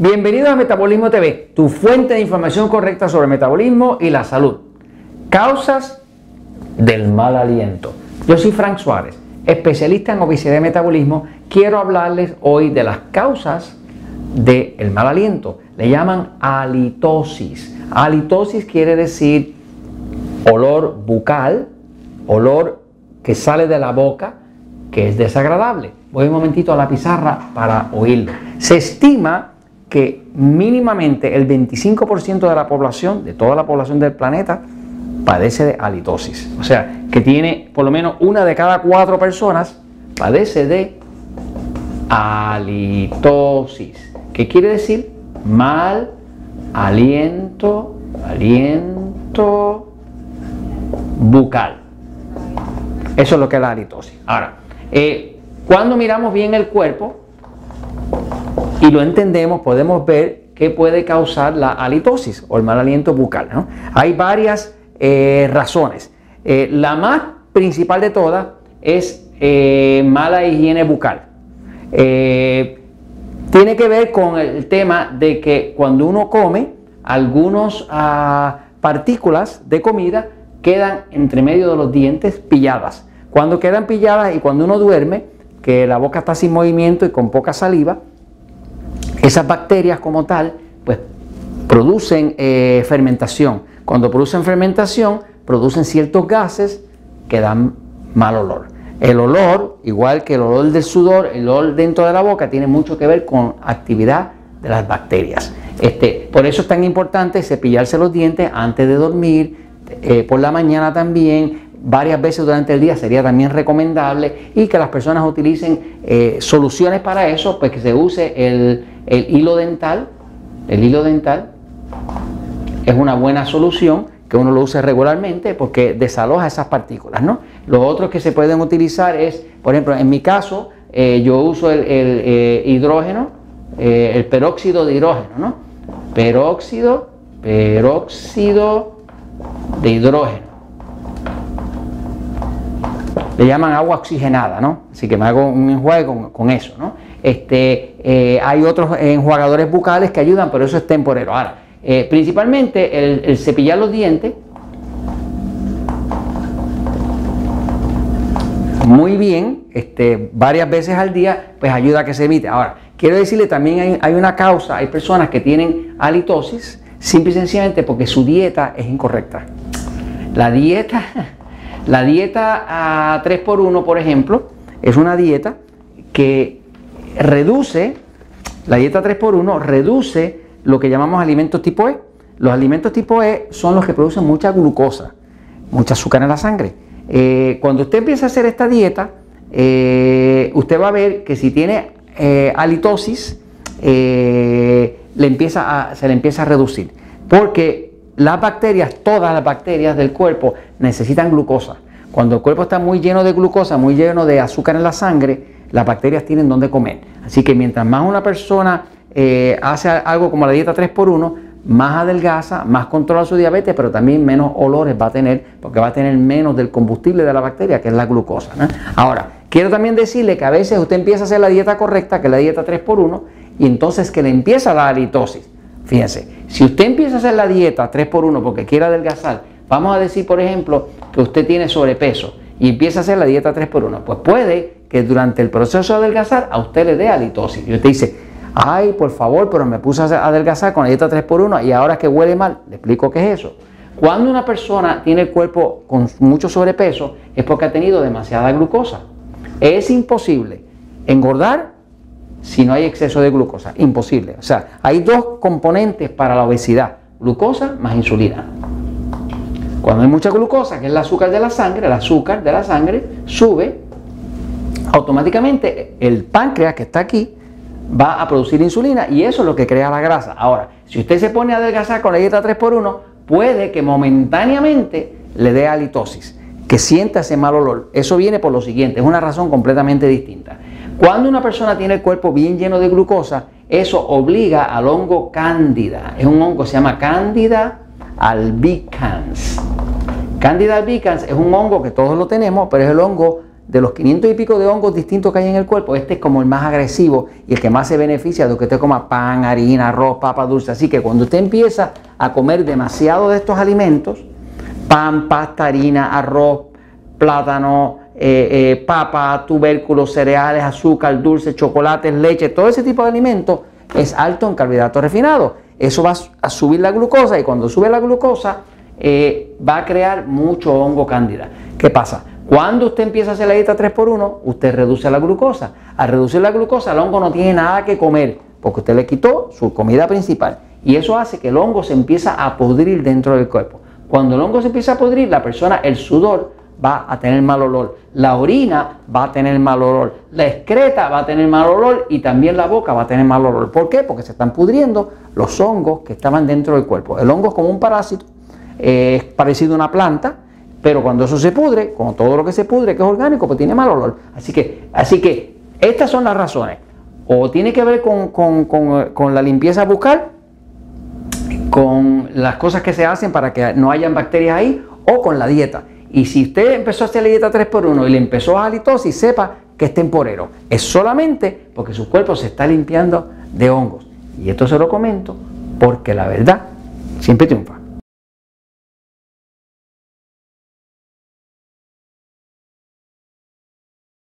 Bienvenido a Metabolismo TV, tu fuente de información correcta sobre el metabolismo y la salud. Causas del mal aliento. Yo soy Frank Suárez, especialista en obesidad y metabolismo. Quiero hablarles hoy de las causas del mal aliento. Le llaman halitosis. Halitosis quiere decir olor bucal, olor que sale de la boca, que es desagradable. Voy un momentito a la pizarra para oírlo. Se estima que mínimamente el 25% de la población, de toda la población del planeta, padece de halitosis. O sea, que tiene por lo menos una de cada cuatro personas padece de halitosis. ¿Qué quiere decir? Mal aliento, aliento bucal. Eso es lo que es la halitosis. Ahora, eh, cuando miramos bien el cuerpo, y lo entendemos, podemos ver qué puede causar la halitosis o el mal aliento bucal. Hay varias eh, razones. Eh, la más principal de todas es eh, mala higiene bucal. tiene que ver con el tema de que cuando uno come, algunas ah, partículas de comida quedan entre medio de los dientes pilladas. Cuando quedan pilladas y cuando uno duerme, que la boca está sin movimiento y con poca saliva, esas bacterias como tal, pues producen eh, fermentación. Cuando producen fermentación, producen ciertos gases que dan mal olor. El olor, igual que el olor del sudor, el olor dentro de la boca, tiene mucho que ver con actividad de las bacterias. Este, por eso es tan importante cepillarse los dientes antes de dormir, eh, por la mañana también, varias veces durante el día sería también recomendable y que las personas utilicen eh, soluciones para eso, pues que se use el, el hilo dental, el hilo dental es una buena solución que uno lo use regularmente porque desaloja esas partículas, ¿no? Lo otro que se pueden utilizar es, por ejemplo, en mi caso, eh, yo uso el, eh, hidrógeno, el peróxido de hidrógeno, ¿no? Peróxido, peróxido de hidrógeno. Le llaman agua oxigenada, ¿no? Así que me hago un enjuague con, eso, ¿no? Este, eh, hay otros enjuagadores bucales que ayudan, pero eso es temporero. Ahora, eh, principalmente el, cepillar los dientes, muy bien, este, varias veces al día, pues ayuda a que se evite. Ahora, quiero decirle también hay, hay una causa, hay personas que tienen halitosis, simple y sencillamente porque su dieta es incorrecta. La dieta, la dieta a 3x1, por ejemplo, es una dieta que reduce, la dieta 3x1 reduce lo que llamamos alimentos tipo E. Los alimentos tipo E son los que producen mucha glucosa, mucha azúcar en la sangre. Eh, cuando usted empieza a hacer esta dieta, eh, usted va a ver que si tiene eh, halitosis, se le empieza a reducir. Porque las bacterias, todas las bacterias del cuerpo necesitan glucosa. Cuando el cuerpo está muy lleno de glucosa, muy lleno de azúcar en la sangre, las bacterias tienen donde comer. Así que mientras más una persona eh, hace algo como la dieta 3x1, más adelgaza, más controla su diabetes, pero también menos olores va a tener, porque va a tener menos del combustible de la bacteria, que es la glucosa. Ahora, quiero también decirle que a veces usted empieza a hacer la dieta correcta, que es la dieta 3x1, y entonces que le empieza la halitosis. Fíjense, si usted empieza a hacer la dieta 3x1 porque quiere adelgazar, vamos a decir, por ejemplo, que usted tiene sobrepeso y empieza a hacer la dieta 3x1, pues puede que durante el proceso de adelgazar a usted le dé halitosis. Y usted dice, ay, por favor, pero me puse a adelgazar con la dieta 3x1 y ahora que huele mal, le explico qué es eso. Cuando una persona tiene el cuerpo con mucho sobrepeso es porque ha tenido demasiada glucosa. Es imposible engordar si no hay exceso de glucosa. Imposible. O sea, hay dos componentes para la obesidad. Glucosa más insulina. Cuando hay mucha glucosa, que es el azúcar de la sangre, el azúcar de la sangre sube automáticamente el páncreas que está aquí va a producir insulina y eso es lo que crea la grasa. Ahora, si usted se pone a adelgazar con la dieta 3x1, puede que momentáneamente le dé halitosis, que sienta ese mal olor. Eso viene por lo siguiente, es una razón completamente distinta. Cuando una persona tiene el cuerpo bien lleno de glucosa, eso obliga al hongo cándida. Es un hongo que se llama cándida albicans. Cándida albicans es un hongo que todos lo tenemos, pero es el hongo de los 500 y pico de hongos distintos que hay en el cuerpo, este es como el más agresivo y el que más se beneficia de que usted coma pan, harina, arroz, papa dulce. Así que cuando usted empieza a comer demasiado de estos alimentos, pan, pasta, harina, arroz, plátano, eh, eh, papa, tubérculos, cereales, azúcar, dulce, chocolates, leche, todo ese tipo de alimentos es alto en carbohidratos refinados. Eso va a subir la glucosa y cuando sube la glucosa eh, va a crear mucho hongo cándida. ¿Qué pasa? Cuando usted empieza a hacer la dieta 3x1, usted reduce la glucosa. Al reducir la glucosa, el hongo no tiene nada que comer, porque usted le quitó su comida principal. Y eso hace que el hongo se empieza a podrir dentro del cuerpo. Cuando el hongo se empieza a podrir, la persona, el sudor va a tener mal olor, la orina va a tener mal olor, la excreta va a tener mal olor y también la boca va a tener mal olor. ¿Por qué? Porque se están pudriendo los hongos que estaban dentro del cuerpo. El hongo es como un parásito, es parecido a una planta, pero cuando eso se pudre, como todo lo que se pudre, que es orgánico, pues tiene mal olor. Así que, así que estas son las razones. O tiene que ver con, la limpieza bucal, con las cosas que se hacen para que no hayan bacterias ahí, o con la dieta. Y si usted empezó a hacer la dieta 3x1 y le empezó a halitosis, sepa que es temporero. Es solamente porque su cuerpo se está limpiando de hongos. Y esto se lo comento porque la verdad siempre triunfa.